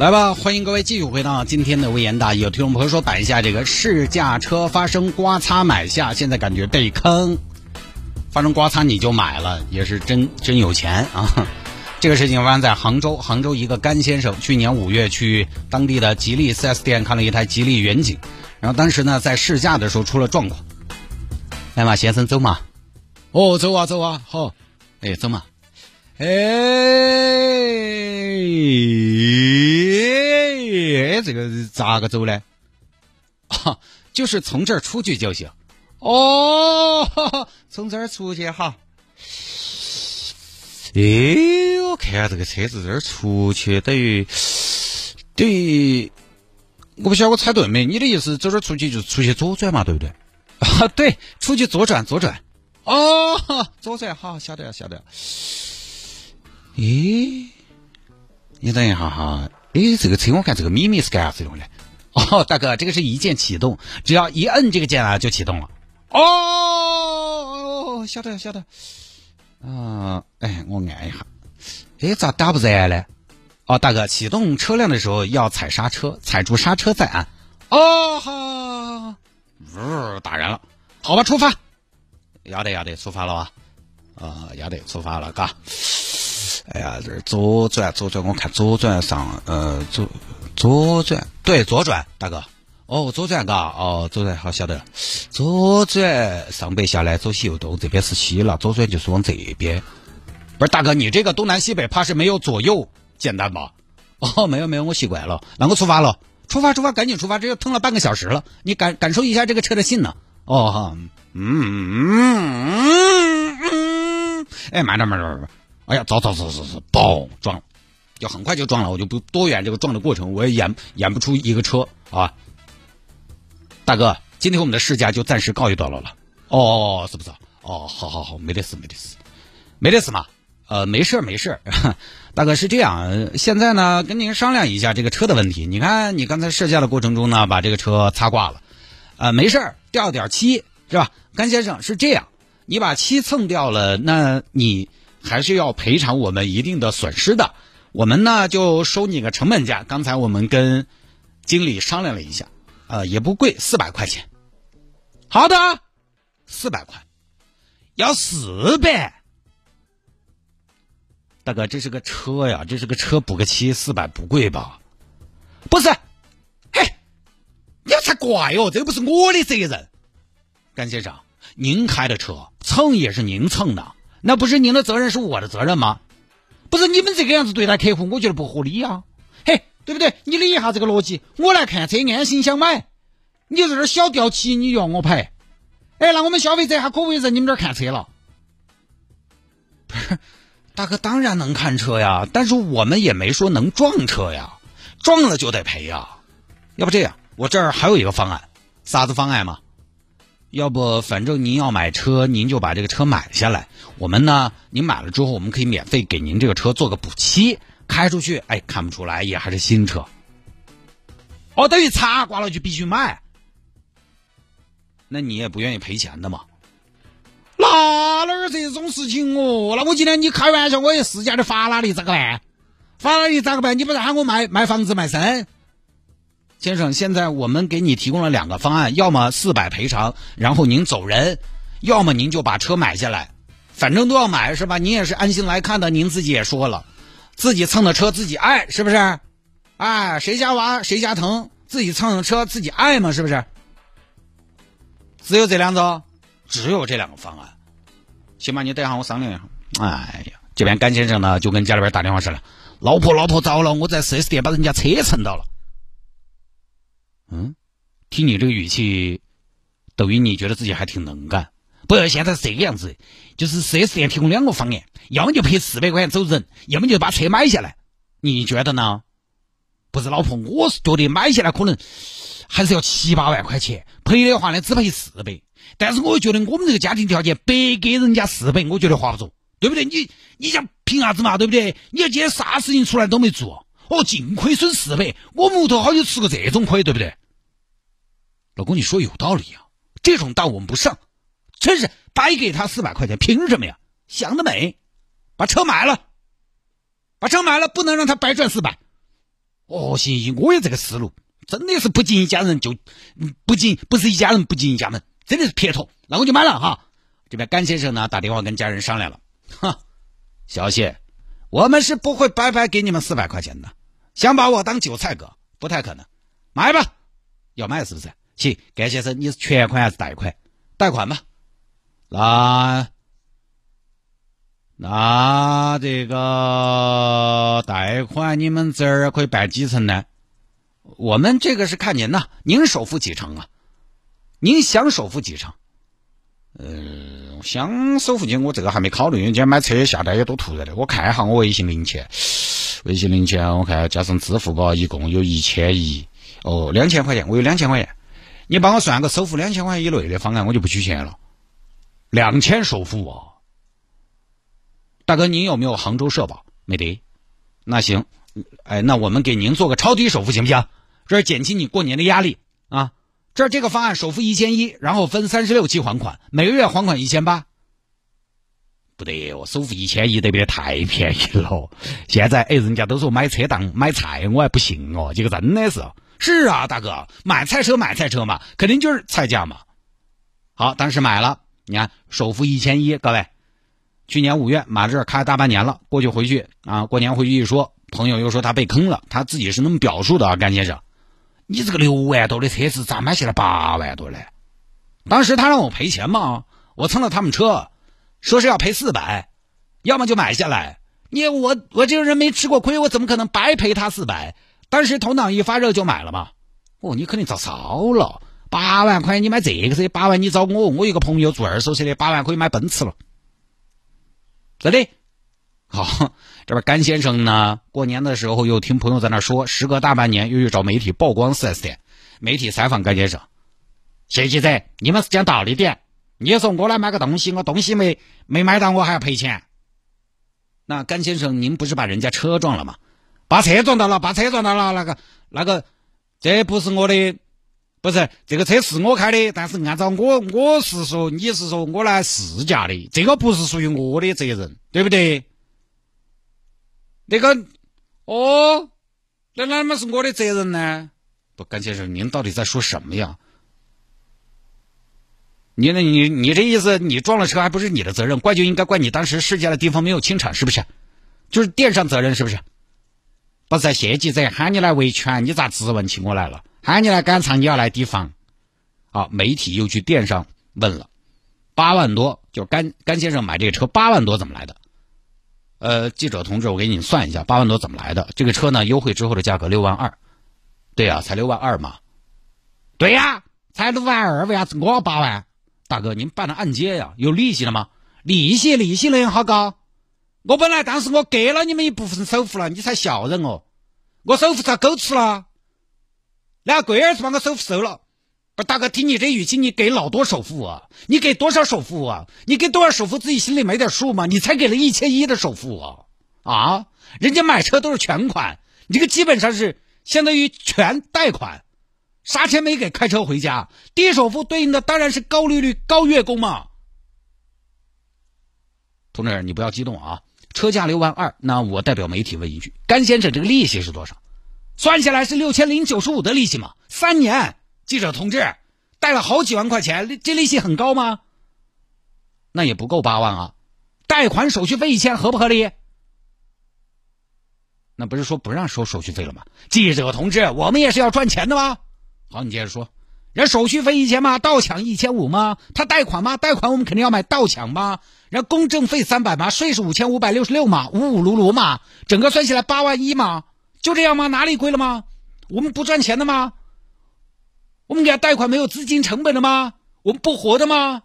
来吧，欢迎各位继续回到今天的微言大义。有听众朋友说摆一下这个试驾车发生刮擦买下，现在感觉被坑，发生刮擦你就买了，也是真真有钱啊！这个事情发生在杭州，杭州一个甘先生去年五月去当地的吉利 4S 店看了一台吉利远景，然后当时呢在试驾的时候出了状况。来嘛，先生走嘛。哦，走啊走啊，好，哎，走嘛。哎，这个咋个走呢？啊，就是从这儿出去就行。哦，从这儿出去哈。哎，我看下这个车子这儿出去等于等于，我不晓得我猜对没？你的意思走这儿出去就是出去左转嘛，对不对？啊，对，出去左转左转。哦，左转好，晓得了晓得了。咦，你等一下哈，诶，这个车我看这个咪咪是干啥子用的？哦，大哥，这个是一键启动，只要一摁这个键啊就启动了。哦，晓得晓得。啊，哎，我按一下，哎，咋打不燃呢？哦，大哥，启动车辆的时候要踩刹车，踩住刹车再按。哦，好，呜，打燃了，好吧，出发。要得要得，出发了吧？啊，要得，出发了，嘎。哎呀，这左转左转，我看左转上，呃，左左转，对，左转，大哥，哦，左转嘎，哦，左转好晓得了，左转上北下南左西右东，这边是西了，左转就是往这边。不是大哥，你这个东南西北怕是没有左右简单吧？哦，没有没有，我习惯了，那我出发了，出发出发，赶紧出发，这又腾了半个小时了，你感感受一下这个车的性能。哦哈，嗯嗯嗯嗯，哎，慢点慢点慢点。哎呀，走走走走走，嘣撞了，就很快就撞了，我就不多远这个撞的过程，我也演演不出一个车啊。大哥，今天我们的试驾就暂时告一段落了。哦，是不是？哦，好好好，没得事没得事，没得事嘛。呃，没事没事。大哥是这样，现在呢跟您商量一下这个车的问题。你看你刚才试驾的过程中呢，把这个车擦挂了，呃，没事掉点漆是吧？甘先生是这样，你把漆蹭掉了，那你。还是要赔偿我们一定的损失的，我们呢就收你个成本价。刚才我们跟经理商量了一下，呃，也不贵，四百块钱。好的，四百块，要四百。大哥，这是个车呀，这是个车，补个漆，四百不贵吧？不是，嘿，你才怪哦，这不是我的责任。甘先生，您开的车蹭也是您蹭的。那不是您的责任，是我的责任吗？不是你们这个样子对待客户，我觉得不合理呀。嘿，对不对？你理一下这个逻辑。我来看车，安心想买，你在这儿小掉漆，你要我赔？哎，那我们消费者还可不可以在你们这儿看车了？不是，大哥当然能看车呀，但是我们也没说能撞车呀，撞了就得赔呀。要不这样，我这儿还有一个方案，啥子方案嘛？要不，反正您要买车，您就把这个车买下来。我们呢，您买了之后，我们可以免费给您这个车做个补漆，开出去，哎，看不出来也还是新车。哦，等于擦刮了就必须卖，那你也不愿意赔钱的嘛？那哪儿这种事情哦？那我今天你开玩笑，我也试驾的法拉利咋个办？法拉利咋个办？你不是喊我卖卖房子卖身？先生，现在我们给你提供了两个方案，要么四百赔偿，然后您走人；要么您就把车买下来，反正都要买是吧？您也是安心来看的，您自己也说了，自己蹭的车自己爱是不是？哎，谁家娃谁家疼，自己蹭的车自己爱嘛，是不是？只有这两种，只有这两个方案。行吧，你等一下我商量一下。哎呀，这边甘先生呢就跟家里边打电话说了，老婆老婆糟了，我在 4S 店把人家车蹭到了。嗯，听你这个语气，等于你觉得自己还挺能干。不要，现在是这个样子，就是四 S 店提供两个方案，要么就赔四百块钱走人，要么就把车买下来。你觉得呢？不是老婆，我是觉得买下来可能，还是要七八万块钱，赔的话呢只赔四百。但是我觉得我们这个家庭条件白给人家四百，我觉得划不着，对不对？你你想凭啥子嘛，对不对？你要今天啥事情出来都没做，哦，净亏损四百，我木头好久吃过这种亏，对不对？老公，你说有道理啊，这种当我们不上，真是白给他四百块钱，凭什么呀？想得美，把车买了，把车买了，不能让他白赚四百。哦，行行，我有这个思路，真的是不进一家人就不进，不是一家人不进一家门，真的是撇脱。那我就买了哈。这边甘先生呢打电话跟家人商量了，哈，小谢，我们是不会白白给你们四百块钱的，想把我当韭菜割，不太可能。买吧，要买是不是？行，甘先生，你是全款还是贷款？贷款吧。那那这个贷款你们这儿可以办几成呢？我们这个是看您呐，您首付几成啊？您想首付几成？嗯，想首付金，我这个还没考虑，因为今天买车下单也多突然的。我看一下我微信零钱，微信零钱我看加上支付宝一共有一千一，哦，两千块钱，我有两千块钱。你帮我算个首付两千块钱以内的方案，我就不取钱了。两千首付啊，大哥，您有没有杭州社保？没得。那行，哎，那我们给您做个超低首付行不行？这是减轻你过年的压力啊。这这个方案首付一千一，然后分三十六期还款，每个月还款一千八。不得，哦首付一千一，得不得太便宜了？现在哎，人家都说买车当买菜，我还不信哦。这个真的是。是啊，大哥，买菜车买菜车嘛，肯定就是菜价嘛。好，当时买了，你看首付一千一，各位，去年五月买这开大半年了，过去回去啊，过年回去一说，朋友又说他被坑了，他自己是那么表述的啊，甘先生，你这个六万多的车子咋买下来八万多嘞？当时他让我赔钱嘛，我蹭了他们车，说是要赔四百，要么就买下来。你我我这个人没吃过亏，我怎么可能白赔他四百？当时头脑一发热就买了嘛，哦，你肯定遭骚了。八万块你买这个车，八万你找我，我一个朋友做二手车的，八万可以买奔驰了。真的，好，这边甘先生呢，过年的时候又听朋友在那说，时隔大半年又去找媒体曝光四 S 店，媒体采访甘先生，谢记者，你们是讲道理的，你说我来买个东西，我东西没没买到，我还要赔钱。那甘先生，您不是把人家车撞了吗？把车撞到了，把车撞到了，那个那个，这不是我的，不是这个车是我开的，但是按照我我是说，你是说我来试驾的，这个不是属于我的责任，对不对？那个，哦，那哪么是我的责任呢？不，甘先生，您到底在说什么呀？你那你你这意思，你撞了车还不是你的责任，怪就应该怪你当时试驾的地方没有清场，是不是？就是店上责任，是不是？不是谢记者喊你来维权，你咋质问起我来了？喊你来赶场，你要来提防。好，媒体又去店上问了，八万多，就甘甘先生买这个车八万多怎么来的？呃，记者同志，我给你算一下，八万多怎么来的？这个车呢，优惠之后的价格六万二。对呀，才六万二嘛。对呀，才六万二，为啥子我八万？大哥，您办的按揭呀，有利息了吗？利息，利息能好高？我本来当时我给了你们一部分首付了，你才笑人哦！我首付咋够吃了？那贵儿子把我首付收了。不，大哥，听你这语气，你给老多首付啊？你给多少首付啊？你给多少首付自己心里没点数吗？你才给了一千一的首付啊！啊，人家买车都是全款，你这个基本上是相当于全贷款，啥钱没给，开车回家，低首付对应的当然是高利率、高月供嘛。同志，你不要激动啊！车价六万二，那我代表媒体问一句：甘先生，这个利息是多少？算下来是六千零九十五的利息嘛？三年，记者同志，贷了好几万块钱，这利息很高吗？那也不够八万啊！贷款手续费一千，合不合理？那不是说不让收手续费了吗？记者同志，我们也是要赚钱的吗？好，你接着说，人手续费一千吗？盗抢一千五吗？他贷款吗？贷款我们肯定要买盗抢吗？人公证费三百嘛，税是五千五百六十六嘛，五五卢卢嘛，整个算起来八万一嘛，就这样吗？哪里贵了吗？我们不赚钱的吗？我们给他贷款没有资金成本的吗？我们不活的吗？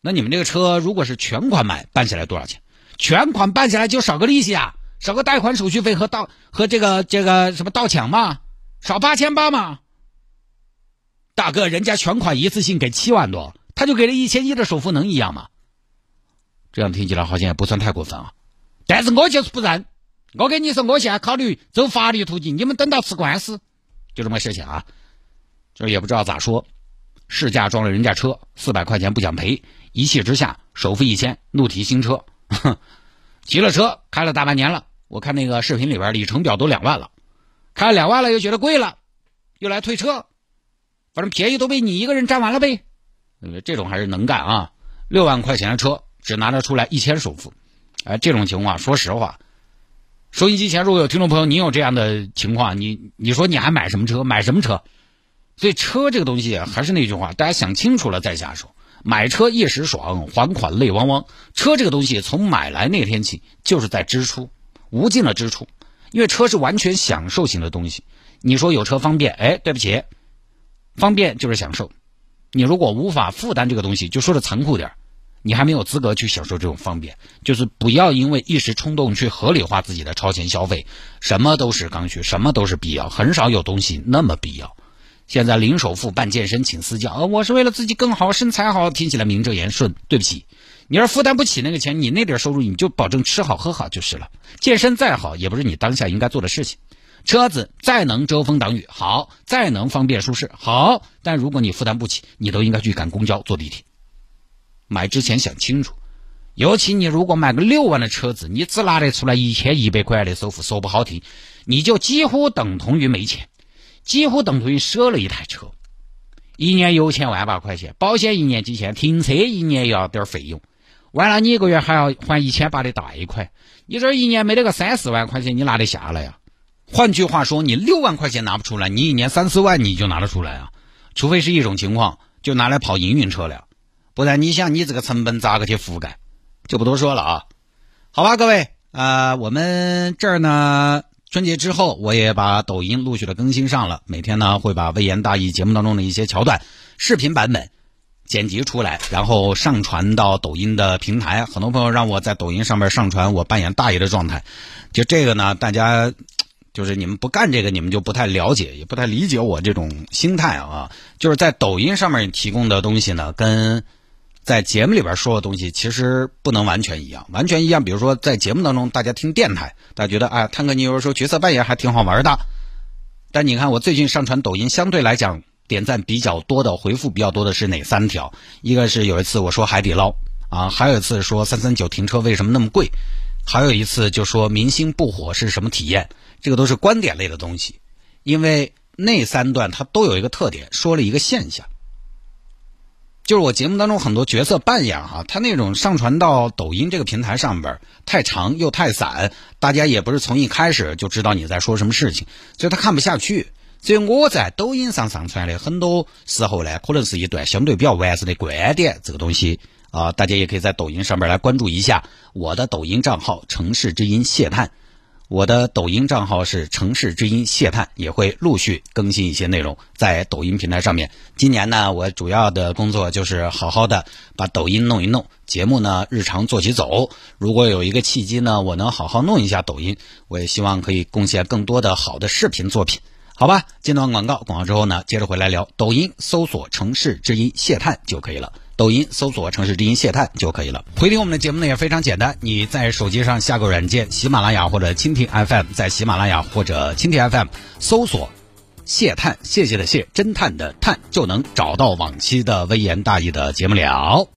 那你们这个车如果是全款买，办下来多少钱？全款办下来就少个利息啊，少个贷款手续费和盗和这个这个什么盗抢嘛，少八千八嘛。大哥，人家全款一次性给七万多，他就给了一千一的首付，能一样吗？这样听起来好像也不算太过分啊。但是我就是不认，我跟你说，我现在考虑走法律途径，你们等到吃官司，就这么事情啊。这也不知道咋说，试驾撞了人家车，四百块钱不想赔，一气之下首付一千，怒提新车，提了车开了大半年了，我看那个视频里边里程表都两万了，开了两万了又觉得贵了，又来退车。反正便宜都被你一个人占完了呗，这种还是能干啊！六万块钱的车只拿得出来一千首付，哎，这种情况说实话，收音机前如果有听众朋友，你有这样的情况，你你说你还买什么车？买什么车？所以车这个东西还是那句话，大家想清楚了再下手。买车一时爽，还款泪汪汪。车这个东西从买来那天起就是在支出，无尽的支出，因为车是完全享受型的东西。你说有车方便，哎，对不起。方便就是享受，你如果无法负担这个东西，就说的残酷点你还没有资格去享受这种方便。就是不要因为一时冲动去合理化自己的超前消费，什么都是刚需，什么都是必要，很少有东西那么必要。现在零首付办健身请私教，呃我是为了自己更好，身材好，听起来名正言顺。对不起，你要是负担不起那个钱，你那点收入你就保证吃好喝好就是了。健身再好，也不是你当下应该做的事情。车子再能遮风挡雨好，再能方便舒适好，但如果你负担不起，你都应该去赶公交、坐地铁。买之前想清楚，尤其你如果买个六万的车子，你只拿得出来一千一百块的首付，说不好听，你就几乎等同于没钱，几乎等同于赊了一台车。一年油钱万把块钱，保险一年几千，停车一年也要点费用，完了你一个月还要还一千八的贷款，你这一年没得个三四万块钱，你拿得下来呀？换句话说，你六万块钱拿不出来，你一年三四万你就拿得出来啊？除非是一种情况，就拿来跑营运车辆，不然你想你这个成本咋个去覆盖？就不多说了啊。好吧，各位，呃，我们这儿呢，春节之后我也把抖音陆续的更新上了，每天呢会把微言大义节目当中的一些桥段视频版本剪辑出来，然后上传到抖音的平台。很多朋友让我在抖音上面上传我扮演大爷的状态，就这个呢，大家。就是你们不干这个，你们就不太了解，也不太理解我这种心态啊。就是在抖音上面提供的东西呢，跟在节目里边说的东西其实不能完全一样。完全一样，比如说在节目当中，大家听电台，大家觉得哎，探哥你有时候角色扮演还挺好玩的。但你看我最近上传抖音，相对来讲点赞比较多的、回复比较多的是哪三条？一个是有一次我说海底捞啊，还有一次说三三九停车为什么那么贵，还有一次就说明星不火是什么体验。这个都是观点类的东西，因为那三段它都有一个特点，说了一个现象，就是我节目当中很多角色扮演哈，他那种上传到抖音这个平台上边太长又太散，大家也不是从一开始就知道你在说什么事情，所以他看不下去。所以我在抖音上上传的很多时候呢，可能是一段相对比较完整的观点，这个东西啊，大家也可以在抖音上面来关注一下我的抖音账号“城市之音谢探”。我的抖音账号是城市之音谢探，也会陆续更新一些内容在抖音平台上面。今年呢，我主要的工作就是好好的把抖音弄一弄，节目呢日常做起走。如果有一个契机呢，我能好好弄一下抖音，我也希望可以贡献更多的好的视频作品。好吧，进段广告，广告之后呢，接着回来聊。抖音搜索城市之音谢探就可以了。抖音搜索“城市之音”谢探就可以了。回听我们的节目呢也非常简单，你在手机上下个软件，喜马拉雅或者蜻蜓 FM，在喜马拉雅或者蜻蜓 FM 搜索“谢探”，谢谢的谢，侦探的探，就能找到往期的微言大义的节目了。